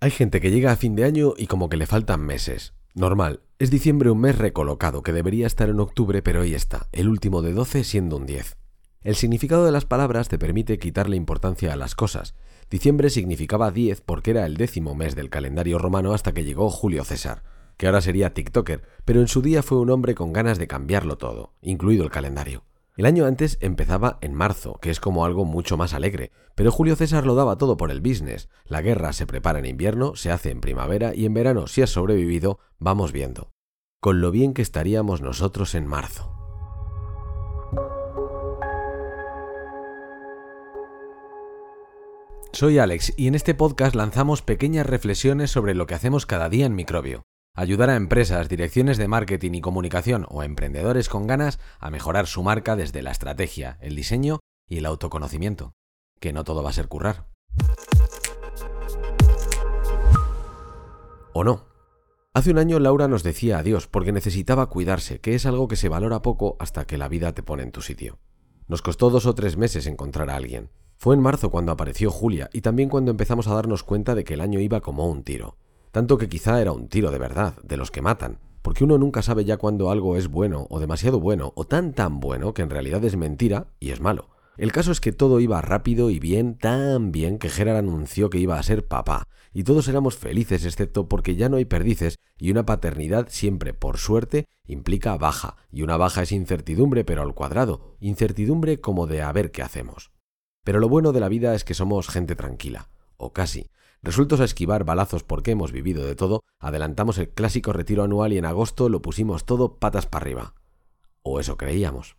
Hay gente que llega a fin de año y como que le faltan meses. Normal, es diciembre un mes recolocado que debería estar en octubre, pero ahí está, el último de 12 siendo un 10. El significado de las palabras te permite quitarle importancia a las cosas. Diciembre significaba 10 porque era el décimo mes del calendario romano hasta que llegó Julio César, que ahora sería TikToker, pero en su día fue un hombre con ganas de cambiarlo todo, incluido el calendario. El año antes empezaba en marzo, que es como algo mucho más alegre, pero Julio César lo daba todo por el business. La guerra se prepara en invierno, se hace en primavera y en verano, si has sobrevivido, vamos viendo. Con lo bien que estaríamos nosotros en marzo. Soy Alex y en este podcast lanzamos pequeñas reflexiones sobre lo que hacemos cada día en Microbio ayudar a empresas, direcciones de marketing y comunicación o emprendedores con ganas a mejorar su marca desde la estrategia, el diseño y el autoconocimiento. Que no todo va a ser currar. ¿O no? Hace un año Laura nos decía adiós porque necesitaba cuidarse, que es algo que se valora poco hasta que la vida te pone en tu sitio. Nos costó dos o tres meses encontrar a alguien. Fue en marzo cuando apareció Julia y también cuando empezamos a darnos cuenta de que el año iba como un tiro tanto que quizá era un tiro de verdad, de los que matan, porque uno nunca sabe ya cuando algo es bueno o demasiado bueno o tan tan bueno que en realidad es mentira y es malo. El caso es que todo iba rápido y bien, tan bien que Gerard anunció que iba a ser papá, y todos éramos felices excepto porque ya no hay perdices y una paternidad siempre, por suerte, implica baja, y una baja es incertidumbre pero al cuadrado, incertidumbre como de a ver qué hacemos. Pero lo bueno de la vida es que somos gente tranquila, o casi, Resueltos a esquivar balazos porque hemos vivido de todo, adelantamos el clásico retiro anual y en agosto lo pusimos todo patas para arriba. O eso creíamos.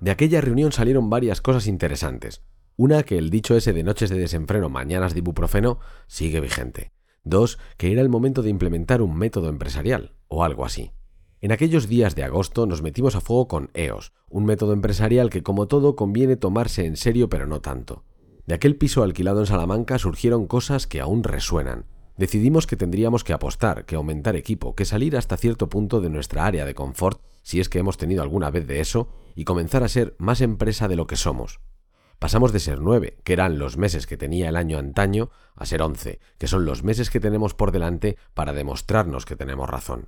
De aquella reunión salieron varias cosas interesantes. Una, que el dicho ese de noches de desenfreno, mañanas de ibuprofeno, sigue vigente. Dos, que era el momento de implementar un método empresarial, o algo así. En aquellos días de agosto nos metimos a fuego con EOS, un método empresarial que como todo conviene tomarse en serio pero no tanto. De aquel piso alquilado en Salamanca surgieron cosas que aún resuenan. Decidimos que tendríamos que apostar, que aumentar equipo, que salir hasta cierto punto de nuestra área de confort, si es que hemos tenido alguna vez de eso, y comenzar a ser más empresa de lo que somos. Pasamos de ser nueve, que eran los meses que tenía el año antaño, a ser once, que son los meses que tenemos por delante para demostrarnos que tenemos razón.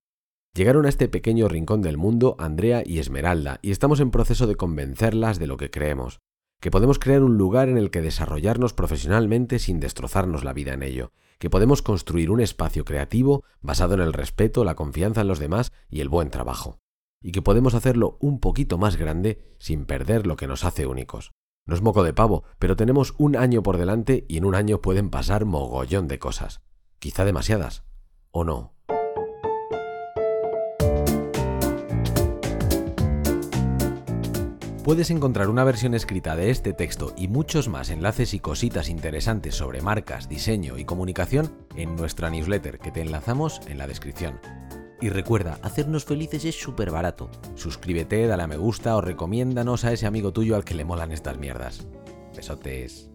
Llegaron a este pequeño rincón del mundo Andrea y Esmeralda y estamos en proceso de convencerlas de lo que creemos, que podemos crear un lugar en el que desarrollarnos profesionalmente sin destrozarnos la vida en ello, que podemos construir un espacio creativo basado en el respeto, la confianza en los demás y el buen trabajo, y que podemos hacerlo un poquito más grande sin perder lo que nos hace únicos. No es moco de pavo, pero tenemos un año por delante y en un año pueden pasar mogollón de cosas. Quizá demasiadas. ¿O no? Puedes encontrar una versión escrita de este texto y muchos más enlaces y cositas interesantes sobre marcas, diseño y comunicación en nuestra newsletter que te enlazamos en la descripción. Y recuerda, hacernos felices es súper barato. Suscríbete, dale a me gusta o recomiéndanos a ese amigo tuyo al que le molan estas mierdas. Besotes.